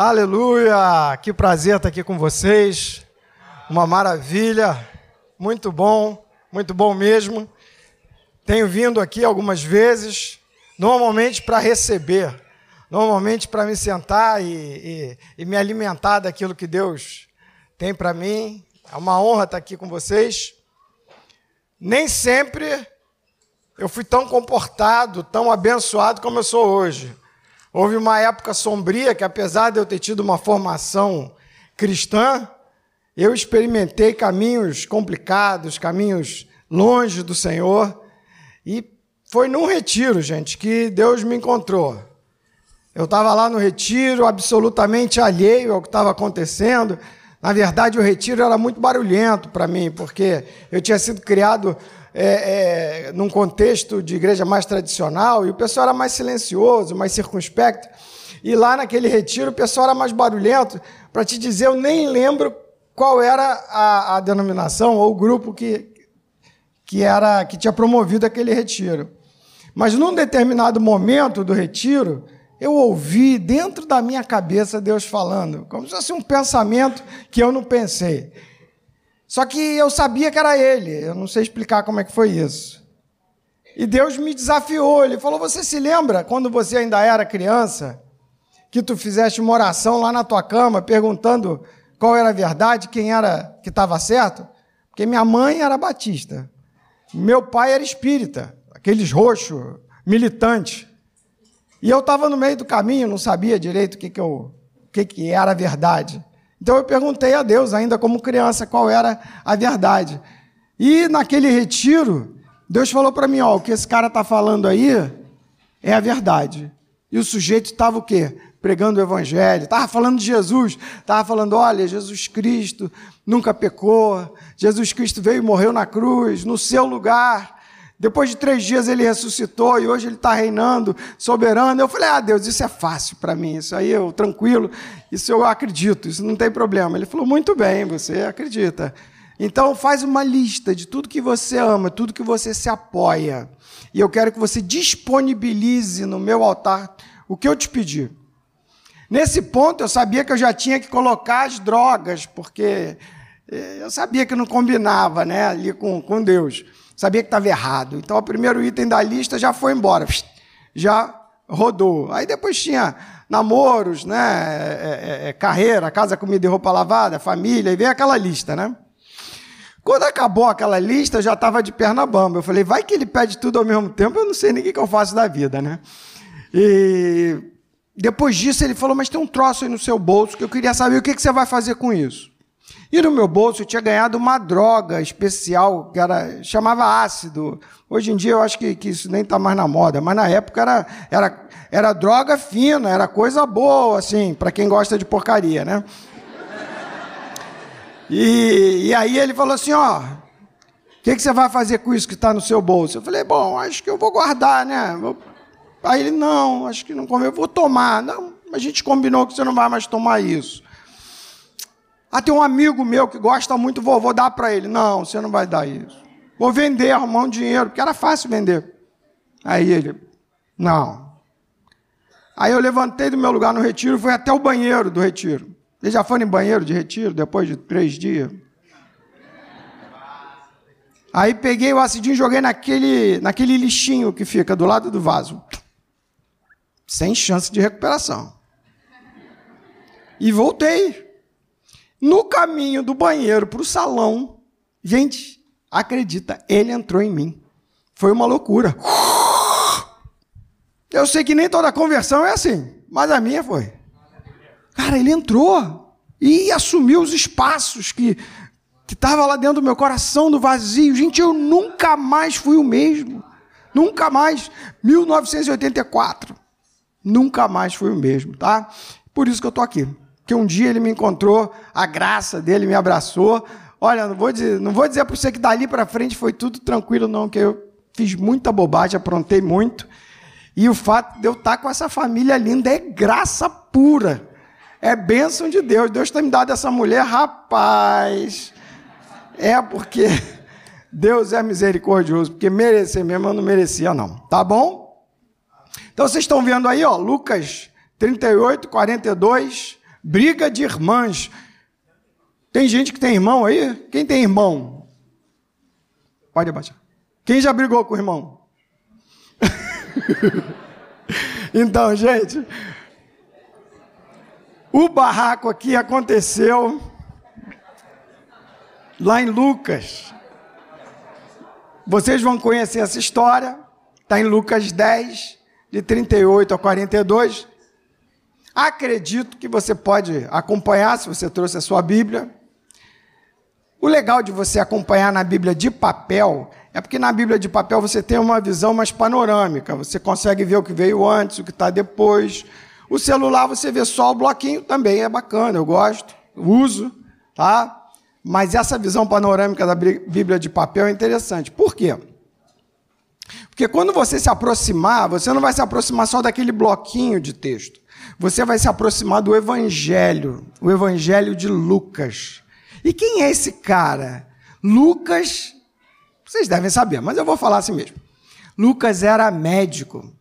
Aleluia! Que prazer estar aqui com vocês. Uma maravilha. Muito bom, muito bom mesmo. Tenho vindo aqui algumas vezes, normalmente para receber, normalmente para me sentar e, e, e, me alimentar daquilo que Deus tem para mim. É uma honra estar aqui com vocês. Nem sempre eu fui tão comportado, tão abençoado como eu sou hoje. Houve uma época sombria que, apesar de eu ter tido uma formação cristã, eu experimentei caminhos complicados, caminhos longe do Senhor. E foi num retiro, gente, que Deus me encontrou. Eu estava lá no retiro, absolutamente alheio ao que estava acontecendo. Na verdade, o retiro era muito barulhento para mim, porque eu tinha sido criado é, é, num contexto de igreja mais tradicional, e o pessoal era mais silencioso, mais circunspecto. E lá naquele retiro o pessoal era mais barulhento. Para te dizer, eu nem lembro qual era a, a denominação ou o grupo que, que, era, que tinha promovido aquele retiro. Mas num determinado momento do retiro, eu ouvi dentro da minha cabeça Deus falando, como se fosse um pensamento que eu não pensei. Só que eu sabia que era ele, eu não sei explicar como é que foi isso. E Deus me desafiou, ele falou: Você se lembra quando você ainda era criança, que tu fizeste uma oração lá na tua cama, perguntando qual era a verdade, quem era que estava certo? Porque minha mãe era batista, meu pai era espírita, aqueles roxos, militante. E eu estava no meio do caminho, não sabia direito o que, que, eu, o que, que era a verdade. Então eu perguntei a Deus, ainda como criança, qual era a verdade. E naquele retiro, Deus falou para mim: ó, o que esse cara está falando aí é a verdade. E o sujeito estava o quê? Pregando o evangelho, estava falando de Jesus, estava falando: olha, Jesus Cristo nunca pecou, Jesus Cristo veio e morreu na cruz, no seu lugar. Depois de três dias ele ressuscitou e hoje ele está reinando, soberano. Eu falei, ah, Deus, isso é fácil para mim, isso aí eu, tranquilo, isso eu acredito, isso não tem problema. Ele falou, muito bem, você acredita. Então faz uma lista de tudo que você ama, tudo que você se apoia. E eu quero que você disponibilize no meu altar o que eu te pedi. Nesse ponto eu sabia que eu já tinha que colocar as drogas, porque eh, eu sabia que não combinava né, ali com, com Deus sabia que estava errado. Então, o primeiro item da lista já foi embora, já rodou. Aí depois tinha namoros, né, é, é, é, carreira, casa, comida e roupa lavada, família, e veio aquela lista, né? Quando acabou aquela lista, eu já estava de perna bamba. Eu falei, vai que ele pede tudo ao mesmo tempo, eu não sei nem o que eu faço da vida, né? E depois disso ele falou, mas tem um troço aí no seu bolso que eu queria saber o que, que você vai fazer com isso. E no meu bolso eu tinha ganhado uma droga especial que era chamava ácido. Hoje em dia eu acho que, que isso nem está mais na moda, mas na época era, era, era droga fina, era coisa boa, assim, para quem gosta de porcaria, né? E, e aí ele falou assim: ó, o que, que você vai fazer com isso que está no seu bolso? Eu falei: bom, acho que eu vou guardar, né? Aí ele: não, acho que não convém, eu vou tomar. Não, a gente combinou que você não vai mais tomar isso. Ah, tem um amigo meu que gosta muito, vou, vou dar para ele. Não, você não vai dar isso. Vou vender, arrumar um dinheiro, porque era fácil vender. Aí ele, não. Aí eu levantei do meu lugar no retiro e fui até o banheiro do retiro. Eles já foram em banheiro de retiro depois de três dias? Aí peguei o acidinho e joguei naquele, naquele lixinho que fica do lado do vaso. Sem chance de recuperação. E voltei. No caminho do banheiro para o salão, gente, acredita, ele entrou em mim. Foi uma loucura. Eu sei que nem toda conversão é assim, mas a minha foi. Cara, ele entrou e assumiu os espaços que que estava lá dentro do meu coração, do vazio. Gente, eu nunca mais fui o mesmo. Nunca mais. 1984. Nunca mais fui o mesmo, tá? Por isso que eu estou aqui que um dia ele me encontrou, a graça dele me abraçou. Olha, não vou dizer, não vou dizer para você que dali para frente foi tudo tranquilo, não, que eu fiz muita bobagem, aprontei muito. E o fato de eu estar com essa família linda é graça pura. É bênção de Deus. Deus tem me dado essa mulher, rapaz. É porque Deus é misericordioso, porque merecer mesmo eu não merecia, não. Tá bom? Então vocês estão vendo aí, ó, Lucas 38, 42 Briga de irmãs. Tem gente que tem irmão aí? Quem tem irmão? Pode abaixar. Quem já brigou com o irmão? então, gente, o barraco aqui aconteceu lá em Lucas. Vocês vão conhecer essa história, está em Lucas 10, de 38 a 42. Acredito que você pode acompanhar, se você trouxe a sua Bíblia. O legal de você acompanhar na Bíblia de papel é porque na Bíblia de papel você tem uma visão mais panorâmica, você consegue ver o que veio antes, o que está depois. O celular você vê só o bloquinho, também é bacana, eu gosto, uso, tá? Mas essa visão panorâmica da Bíblia de papel é interessante. Por quê? Porque quando você se aproximar, você não vai se aproximar só daquele bloquinho de texto. Você vai se aproximar do Evangelho, o Evangelho de Lucas. E quem é esse cara? Lucas, vocês devem saber, mas eu vou falar assim mesmo. Lucas era médico.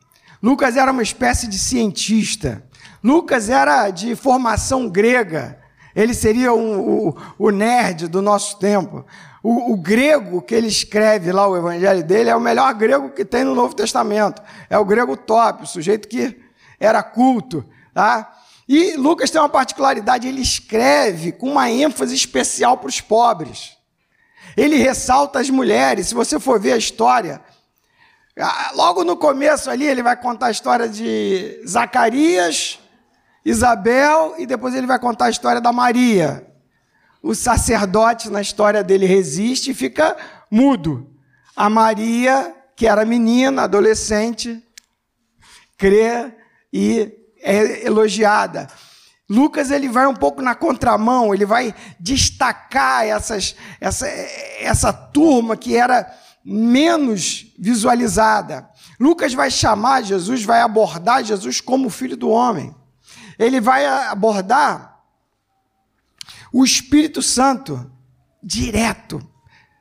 Lucas era uma espécie de cientista. Lucas era de formação grega. Ele seria um, o, o nerd do nosso tempo. O, o, grego que ele escreve lá, o evangelho dele, é o melhor grego que tem no Novo Testamento. É o grego top, o sujeito que era culto. Tá? E Lucas tem uma particularidade, ele escreve com uma ênfase especial para os pobres. Ele ressalta as mulheres. Se você for ver a história, logo no começo ali, ele vai contar a história de Zacarias, Isabel e depois ele vai contar a história da Maria. O sacerdote na história dele resiste e fica mudo. A Maria, que era menina, adolescente, crê e é elogiada. Lucas ele vai um pouco na contramão, ele vai destacar essas, essa, essa turma que era menos visualizada. Lucas vai chamar Jesus, vai abordar Jesus como filho do homem ele vai abordar o Espírito Santo direto.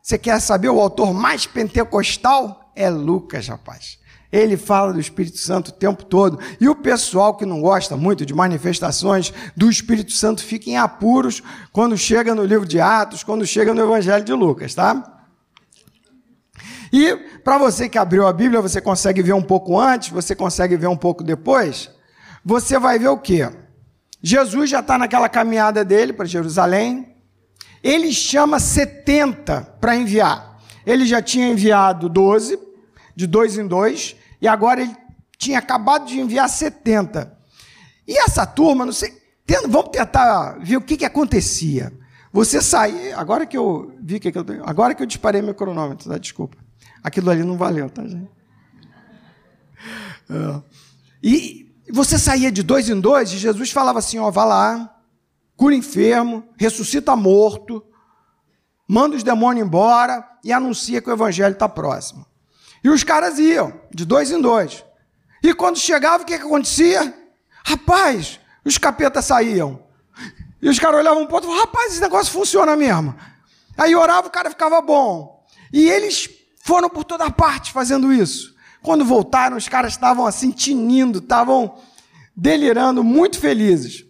Você quer saber o autor mais pentecostal? É Lucas, rapaz. Ele fala do Espírito Santo o tempo todo. E o pessoal que não gosta muito de manifestações do Espírito Santo fica em apuros quando chega no livro de Atos, quando chega no Evangelho de Lucas, tá? E para você que abriu a Bíblia, você consegue ver um pouco antes, você consegue ver um pouco depois você vai ver o quê? Jesus já está naquela caminhada dele para Jerusalém. Ele chama 70 para enviar. Ele já tinha enviado 12, de dois em dois, e agora ele tinha acabado de enviar 70. E essa turma, não sei, vamos tentar ver o que, que acontecia. Você sair, agora que eu vi que eu agora que eu disparei meu cronômetro, tá? desculpa. Aquilo ali não valeu, tá, gente? É. E você saía de dois em dois e Jesus falava assim: ó, vá lá, cura enfermo, ressuscita morto, manda os demônios embora e anuncia que o evangelho está próximo. E os caras iam, de dois em dois. E quando chegava, o que, que acontecia? Rapaz, os capetas saíam. E os caras olhavam um ponto e falavam, rapaz, esse negócio funciona mesmo. Aí orava, o cara ficava bom. E eles foram por toda parte fazendo isso. Quando voltaram, os caras estavam assim tinindo, estavam delirando, muito felizes.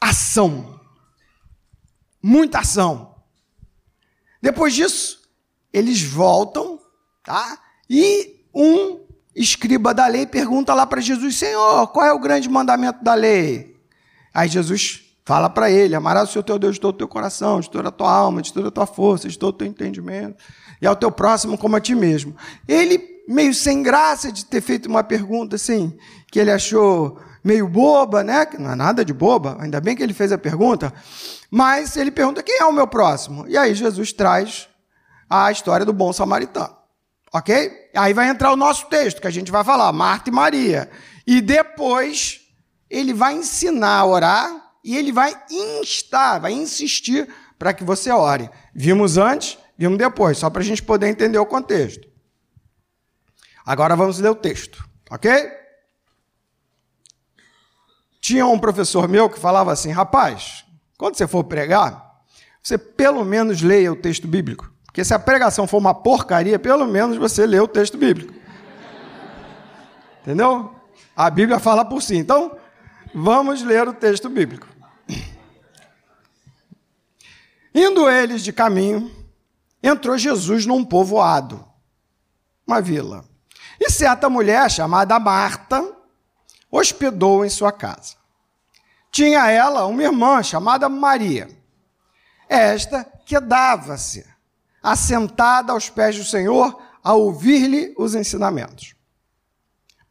Ação. Muita ação. Depois disso, eles voltam, tá? E um escriba da lei pergunta lá para Jesus: Senhor, qual é o grande mandamento da lei? Aí Jesus fala para ele: Amarás o Senhor teu Deus de todo o teu coração, de toda a tua alma, de toda a tua força, de todo o teu entendimento e ao teu próximo como a ti mesmo. Ele, meio sem graça de ter feito uma pergunta assim, que ele achou meio boba, né? Que não é nada de boba, ainda bem que ele fez a pergunta, mas ele pergunta: quem é o meu próximo? E aí Jesus traz a história do bom samaritano. Ok? Aí vai entrar o nosso texto, que a gente vai falar, Marta e Maria. E depois ele vai ensinar a orar e ele vai instar, vai insistir para que você ore. Vimos antes Vimos depois, só para a gente poder entender o contexto. Agora vamos ler o texto, ok? Tinha um professor meu que falava assim: rapaz, quando você for pregar, você pelo menos leia o texto bíblico. Porque se a pregação for uma porcaria, pelo menos você lê o texto bíblico. Entendeu? A Bíblia fala por si. Então, Vamos ler o texto bíblico. Indo eles de caminho, entrou Jesus num povoado, uma vila. E certa mulher chamada Marta hospedou em sua casa. Tinha ela uma irmã chamada Maria. Esta quedava-se assentada aos pés do Senhor a ouvir-lhe os ensinamentos.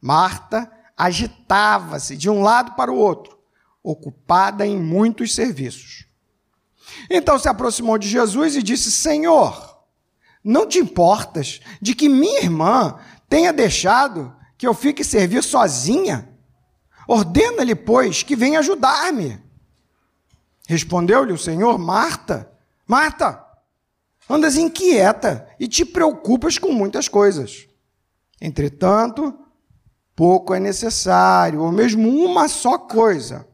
Marta agitava-se de um lado para o outro, ocupada em muitos serviços. Então se aproximou de Jesus e disse: Senhor, não te importas de que minha irmã tenha deixado que eu fique servir sozinha? Ordena-lhe, pois, que venha ajudar-me. Respondeu-lhe o Senhor: Marta, Marta, andas inquieta e te preocupas com muitas coisas. Entretanto, pouco é necessário, ou mesmo uma só coisa.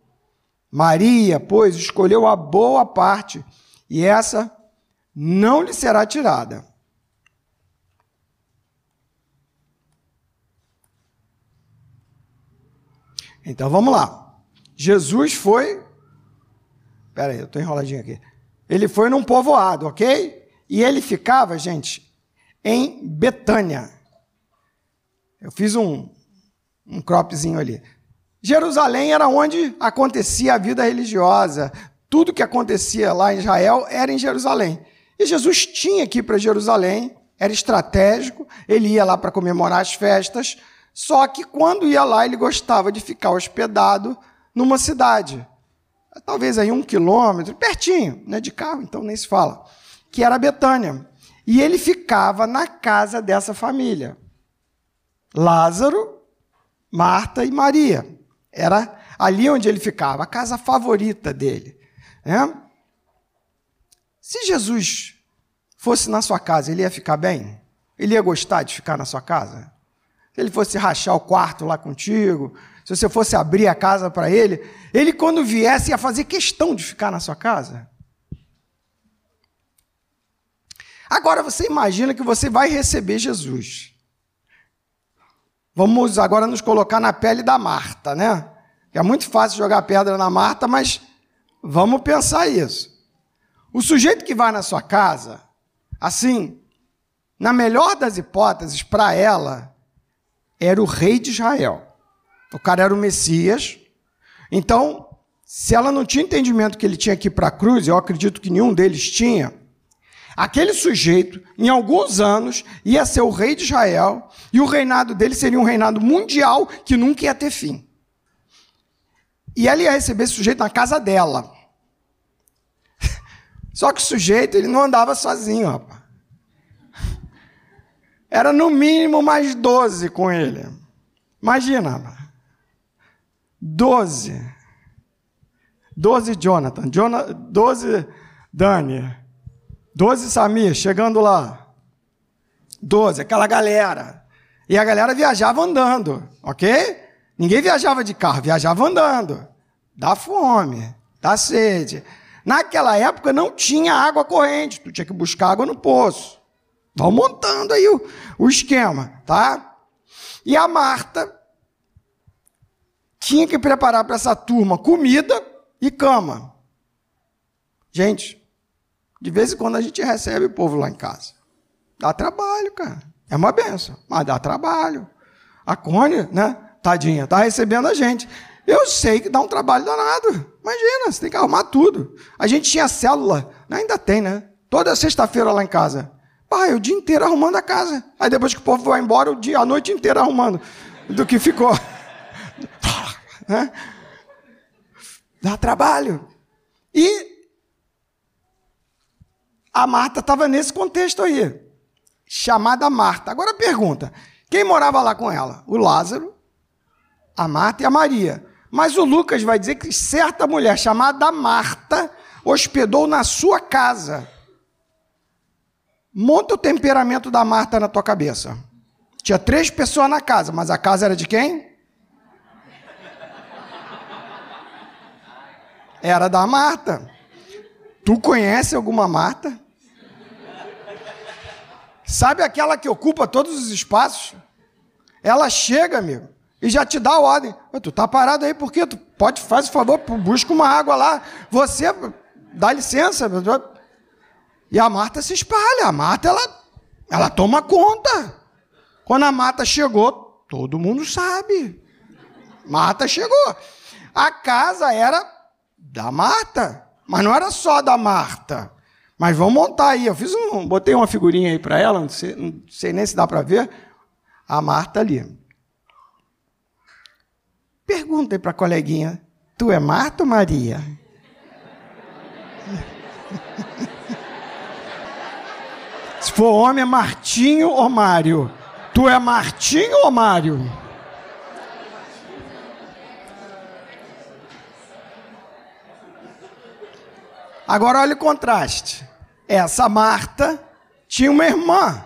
Maria, pois, escolheu a boa parte, e essa não lhe será tirada. Então vamos lá. Jesus foi. Espera aí, eu estou enroladinho aqui. Ele foi num povoado, ok? E ele ficava, gente, em Betânia. Eu fiz um, um cropzinho ali. Jerusalém era onde acontecia a vida religiosa. Tudo que acontecia lá em Israel era em Jerusalém. E Jesus tinha que ir para Jerusalém, era estratégico, ele ia lá para comemorar as festas, só que quando ia lá, ele gostava de ficar hospedado numa cidade. Talvez aí um quilômetro, pertinho, né, de carro, então nem se fala, que era Betânia. E ele ficava na casa dessa família. Lázaro, Marta e Maria. Era ali onde ele ficava, a casa favorita dele. Né? Se Jesus fosse na sua casa, ele ia ficar bem? Ele ia gostar de ficar na sua casa? Se ele fosse rachar o quarto lá contigo, se você fosse abrir a casa para ele, ele, quando viesse, ia fazer questão de ficar na sua casa? Agora você imagina que você vai receber Jesus. Vamos agora nos colocar na pele da Marta, né? É muito fácil jogar pedra na Marta, mas vamos pensar isso. O sujeito que vai na sua casa, assim, na melhor das hipóteses, para ela, era o rei de Israel. O cara era o Messias. Então, se ela não tinha entendimento que ele tinha ir para a cruz, eu acredito que nenhum deles tinha, Aquele sujeito, em alguns anos, ia ser o rei de Israel, e o reinado dele seria um reinado mundial que nunca ia ter fim. E ela ia receber esse sujeito na casa dela. Só que o sujeito, ele não andava sozinho, rapaz. Era no mínimo mais 12 com ele. Imagina, rapaz. 12. 12 Jonathan, Jonathan 12 Dani. Doze Samir, chegando lá. Doze, aquela galera. E a galera viajava andando, ok? Ninguém viajava de carro, viajava andando. Dá fome, dá sede. Naquela época não tinha água corrente, tu tinha que buscar água no poço. Vão montando aí o, o esquema, tá? E a Marta tinha que preparar para essa turma comida e cama. Gente, de vez em quando a gente recebe o povo lá em casa. Dá trabalho, cara. É uma benção, mas dá trabalho. A Cone, né? Tadinha, tá recebendo a gente. Eu sei que dá um trabalho danado. Imagina, você tem que arrumar tudo. A gente tinha célula, né? ainda tem, né? Toda sexta-feira lá em casa. Pai, o dia inteiro arrumando a casa. Aí depois que o povo vai embora, o dia, a noite inteira arrumando. Do que ficou. né? Dá trabalho. E a Marta estava nesse contexto aí, chamada Marta. Agora pergunta: quem morava lá com ela? O Lázaro, a Marta e a Maria. Mas o Lucas vai dizer que certa mulher chamada Marta hospedou na sua casa. Monta o temperamento da Marta na tua cabeça. Tinha três pessoas na casa, mas a casa era de quem? Era da Marta. Tu conhece alguma Marta? Sabe aquela que ocupa todos os espaços? Ela chega, amigo, e já te dá a ordem. Tu tá parado aí porque tu pode faz o favor, busca uma água lá. Você dá licença. E a Marta se espalha. A Marta ela ela toma conta. Quando a Marta chegou, todo mundo sabe. Marta chegou. A casa era da Marta, mas não era só da Marta. Mas vamos montar aí. Eu fiz um, botei uma figurinha aí para ela, não sei, não sei nem se dá para ver. A Marta ali. Pergunta aí para a coleguinha: Tu é Marta ou Maria? Se for homem, é Martinho ou Mário? Tu é Martinho ou Mário? Agora olha o contraste. Essa Marta tinha uma irmã.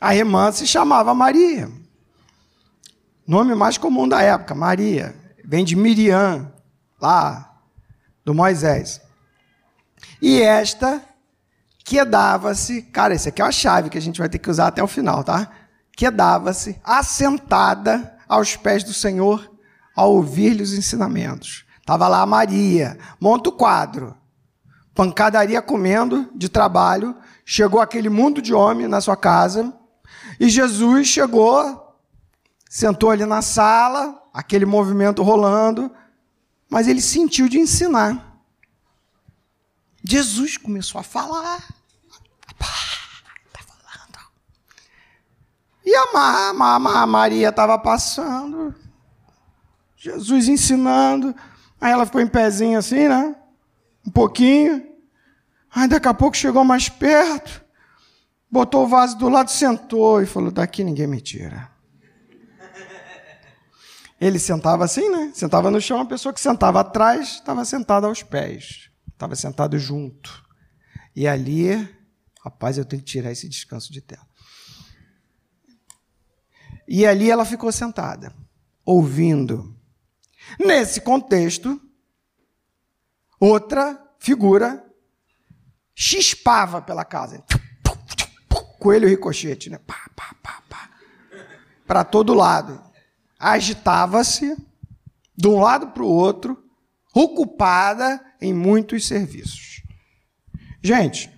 A irmã se chamava Maria. Nome mais comum da época, Maria. Vem de Miriam, lá do Moisés. E esta quedava-se, cara, isso aqui é uma chave que a gente vai ter que usar até o final, tá? Quedava-se assentada aos pés do Senhor ao ouvir-lhe os ensinamentos. Estava lá a Maria, monta o quadro. Pancadaria comendo de trabalho, chegou aquele mundo de homem na sua casa, e Jesus chegou, sentou ali na sala, aquele movimento rolando, mas ele sentiu de ensinar. Jesus começou a falar. Tá. E a, a, a Maria estava passando, Jesus ensinando. Aí ela ficou em pezinho assim, né? Um pouquinho. Aí daqui a pouco chegou mais perto, botou o vaso do lado, sentou e falou: Daqui ninguém me tira. Ele sentava assim, né? Sentava no chão, a pessoa que sentava atrás estava sentada aos pés estava sentado junto. E ali, rapaz, eu tenho que tirar esse descanso de tela. E ali ela ficou sentada, ouvindo. Nesse contexto, outra figura chispava pela casa. Coelho ricochete, né? Pá, pá, pá, pá. Para todo lado. Agitava-se de um lado para o outro, ocupada em muitos serviços. Gente,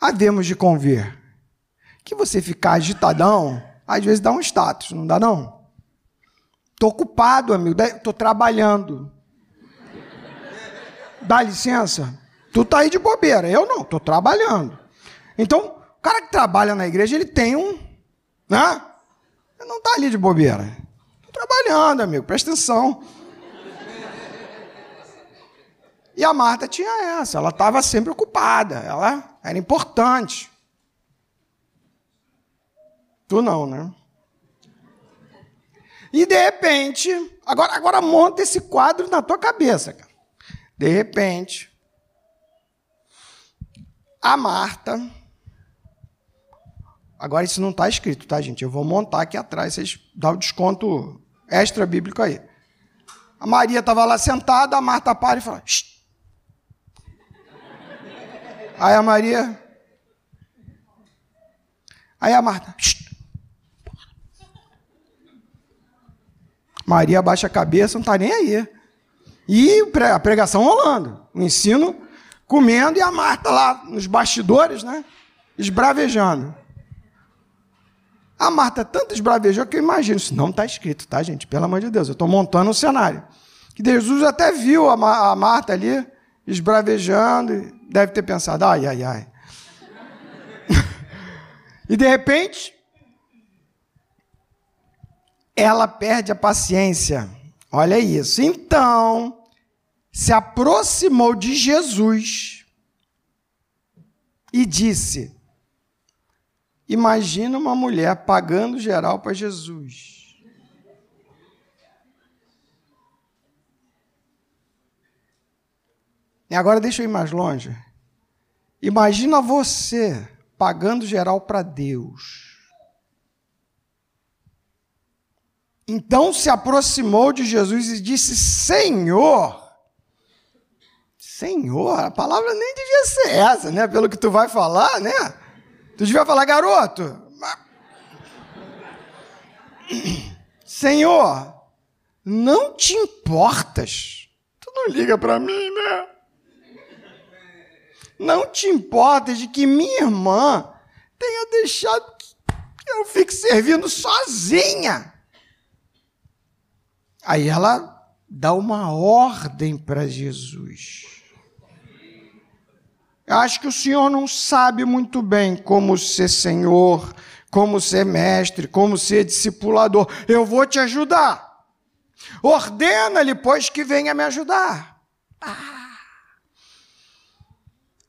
havemos de convir que você ficar agitadão, às vezes dá um status, não dá não? Estou ocupado, amigo, estou trabalhando. Dá licença? Tu tá aí de bobeira, eu não, estou trabalhando. Então, o cara que trabalha na igreja, ele tem um, né? Ele não está ali de bobeira. Estou trabalhando, amigo, presta atenção. E a Marta tinha essa, ela estava sempre ocupada, ela era importante. Tu não, né? E de repente, agora, agora monta esse quadro na tua cabeça, cara. De repente, a Marta. Agora isso não está escrito, tá, gente? Eu vou montar aqui atrás, vocês dão o desconto extra bíblico aí. A Maria estava lá sentada, a Marta para e fala: Shh, Aí a Maria. Aí a Marta. Maria abaixa a cabeça, não está nem aí. E a pregação rolando, o ensino comendo e a Marta lá nos bastidores, né? Esbravejando. A Marta tanto esbravejou que eu imagino, isso não está escrito, tá, gente? Pelo amor de Deus, eu estou montando um cenário. Que Jesus até viu a, Marta ali esbravejando, deve ter pensado, ai, ai, ai. e de repente, ela perde a paciência. Olha isso. Então, se aproximou de Jesus e disse: Imagina uma mulher pagando geral para Jesus. E agora deixa eu ir mais longe. Imagina você pagando geral para Deus. Então se aproximou de Jesus e disse: Senhor. Senhor, a palavra nem devia ser essa, né? Pelo que tu vai falar, né? Tu devia falar, garoto. Senhor, não te importas? Tu não liga para mim, né? Não te importas de que minha irmã tenha deixado que eu fique servindo sozinha. Aí ela dá uma ordem para Jesus. Eu acho que o senhor não sabe muito bem como ser senhor, como ser mestre, como ser discipulador. Eu vou te ajudar. Ordena-lhe, pois, que venha me ajudar. Ah,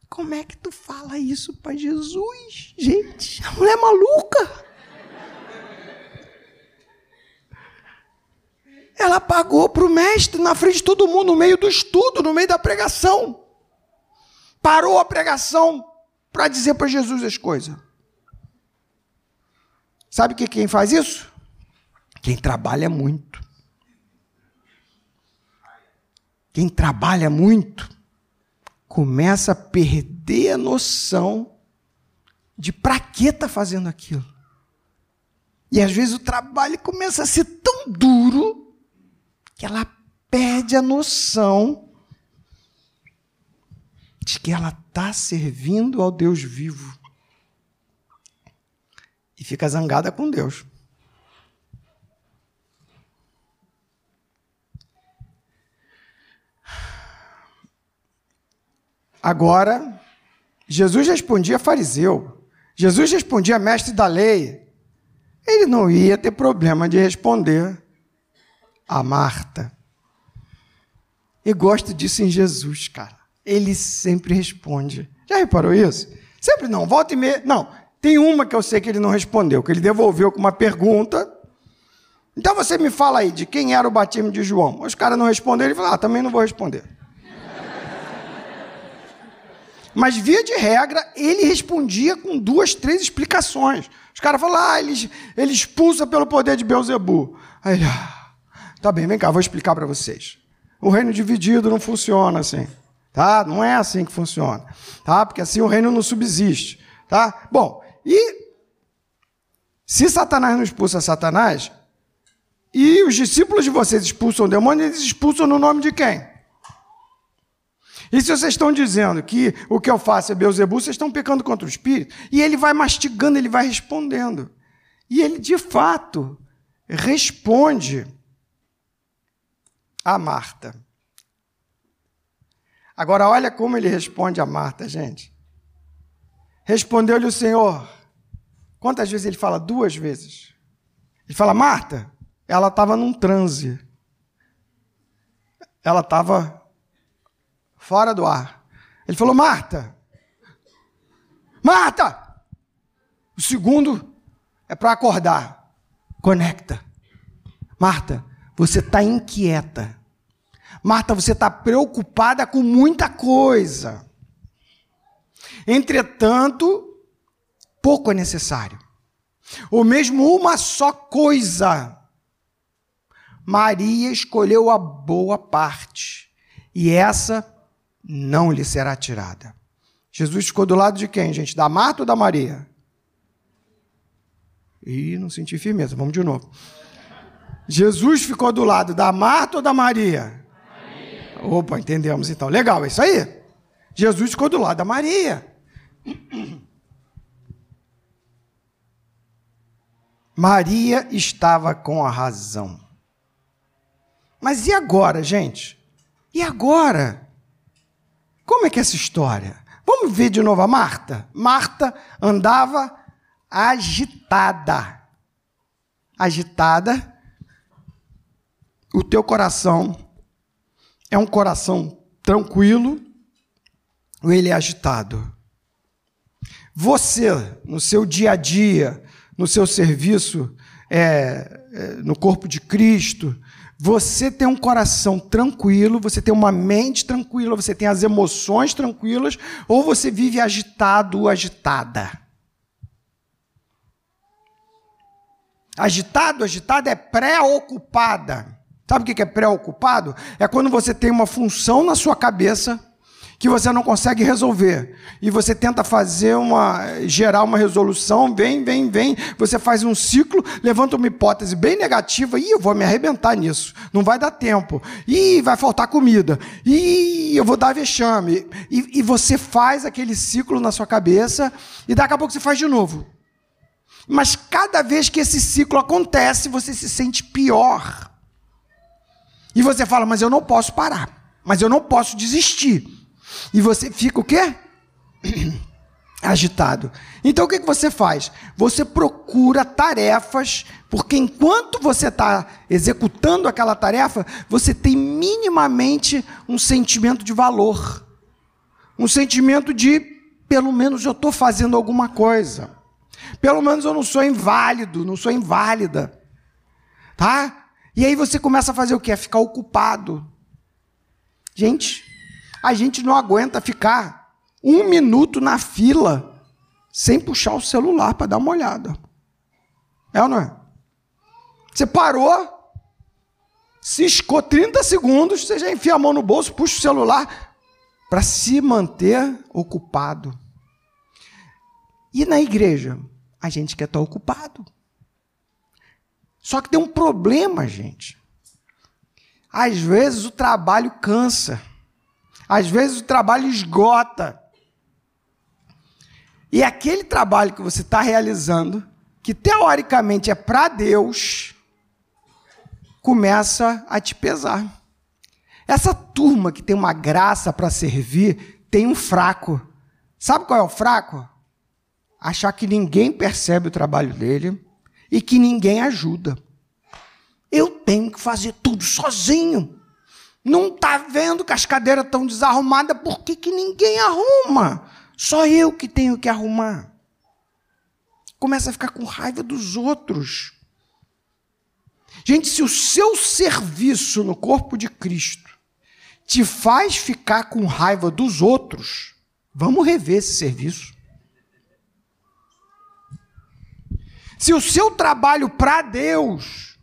como é que tu fala isso para Jesus? Gente, a mulher é maluca. Ela pagou para o mestre na frente de todo mundo, no meio do estudo, no meio da pregação parou a pregação para dizer para Jesus as coisas. Sabe que quem faz isso? Quem trabalha muito. Quem trabalha muito começa a perder a noção de para que está fazendo aquilo. E às vezes o trabalho começa a ser tão duro que ela perde a noção de que ela está servindo ao Deus vivo. E fica zangada com Deus. Agora, Jesus respondia fariseu. Jesus respondia mestre da lei. Ele não ia ter problema de responder a Marta. E gosto disso em Jesus, cara ele sempre responde. Já reparou isso? Sempre não, volta e meia. Não, tem uma que eu sei que ele não respondeu, que ele devolveu com uma pergunta. Então você me fala aí de quem era o batismo de João. Os caras não responderam, ele falou: Ah, também não vou responder. Mas, via de regra, ele respondia com duas, três explicações. Os caras falaram: Ah, ele, ele expulsa pelo poder de Beuzebu. Aí ele, ah, tá bem, vem cá, vou explicar para vocês. O reino dividido não funciona assim tá? Não é assim que funciona, tá? Porque assim o reino não subsiste, tá? Bom, e se Satanás não expulsa Satanás, e os discípulos de vocês expulsam o demônio, eles expulsam no nome de quem? E se vocês estão dizendo que o que eu faço é Beuzebu, vocês estão pecando contra o Espírito? E ele vai mastigando, ele vai respondendo. E ele, de fato, responde a Marta. Agora, olha como ele responde a Marta, gente. Respondeu-lhe o Senhor. Quantas vezes ele fala? Duas vezes. Ele fala, Marta, ela estava num transe. Ela estava fora do ar. Ele falou, Marta, Marta! O segundo é para acordar. Conecta. Marta, você está inquieta. Marta, você está preocupada com muita coisa. Entretanto, pouco é necessário. Ou mesmo uma só coisa. Maria escolheu a boa parte, e essa não lhe será tirada. Jesus ficou do lado de quem, gente? Da Marta ou da Maria? Ih, não senti firmeza. Vamos de novo. Jesus ficou do lado da Marta ou da Maria? Opa, entendemos então. Legal, é isso aí. Jesus ficou do lado da Maria. Maria estava com a razão. Mas e agora, gente? E agora? Como é que é essa história? Vamos ver de novo a Marta. Marta andava agitada. Agitada. O teu coração é um coração tranquilo ou ele é agitado? Você, no seu dia a dia, no seu serviço, é, é, no corpo de Cristo, você tem um coração tranquilo, você tem uma mente tranquila, você tem as emoções tranquilas, ou você vive agitado ou agitada? Agitado, agitada é preocupada. Sabe o que é preocupado? É quando você tem uma função na sua cabeça que você não consegue resolver. E você tenta fazer uma. gerar uma resolução, vem, vem, vem. Você faz um ciclo, levanta uma hipótese bem negativa, e eu vou me arrebentar nisso. Não vai dar tempo. E vai faltar comida. E eu vou dar vexame. E, e você faz aquele ciclo na sua cabeça, e daqui a pouco você faz de novo. Mas cada vez que esse ciclo acontece, você se sente pior. E você fala, mas eu não posso parar. Mas eu não posso desistir. E você fica o quê? Agitado. Então o que, que você faz? Você procura tarefas, porque enquanto você está executando aquela tarefa, você tem minimamente um sentimento de valor. Um sentimento de, pelo menos eu estou fazendo alguma coisa. Pelo menos eu não sou inválido, não sou inválida. Tá? E aí você começa a fazer o quê? A ficar ocupado. Gente, a gente não aguenta ficar um minuto na fila sem puxar o celular para dar uma olhada. É ou não é? Você parou, ciscou 30 segundos, você já enfia a mão no bolso, puxa o celular para se manter ocupado. E na igreja? A gente quer estar ocupado. Só que tem um problema, gente. Às vezes o trabalho cansa. Às vezes o trabalho esgota. E aquele trabalho que você está realizando, que teoricamente é para Deus, começa a te pesar. Essa turma que tem uma graça para servir tem um fraco. Sabe qual é o fraco? Achar que ninguém percebe o trabalho dele e que ninguém ajuda. Eu tenho que fazer tudo sozinho. Não está vendo que as cadeiras estão desarrumadas, por que, que ninguém arruma? Só eu que tenho que arrumar. Começa a ficar com raiva dos outros. Gente, se o seu serviço no corpo de Cristo te faz ficar com raiva dos outros, vamos rever esse serviço. Se o seu trabalho para Deus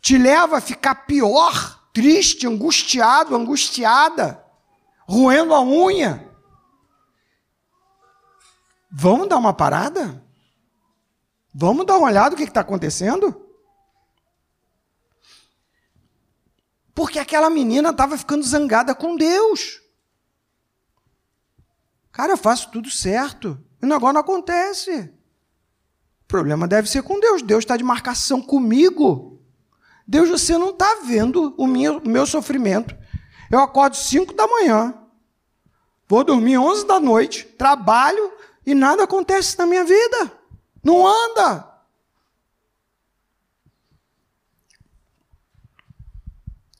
te leva a ficar pior triste, angustiado, angustiada, roendo a unha. Vamos dar uma parada? Vamos dar uma olhada no que está acontecendo? Porque aquela menina estava ficando zangada com Deus. Cara, eu faço tudo certo. E o negócio não acontece. O problema deve ser com Deus. Deus está de marcação comigo. Deus, você não está vendo o meu, o meu sofrimento. Eu acordo 5 da manhã, vou dormir 11 da noite, trabalho e nada acontece na minha vida. Não anda.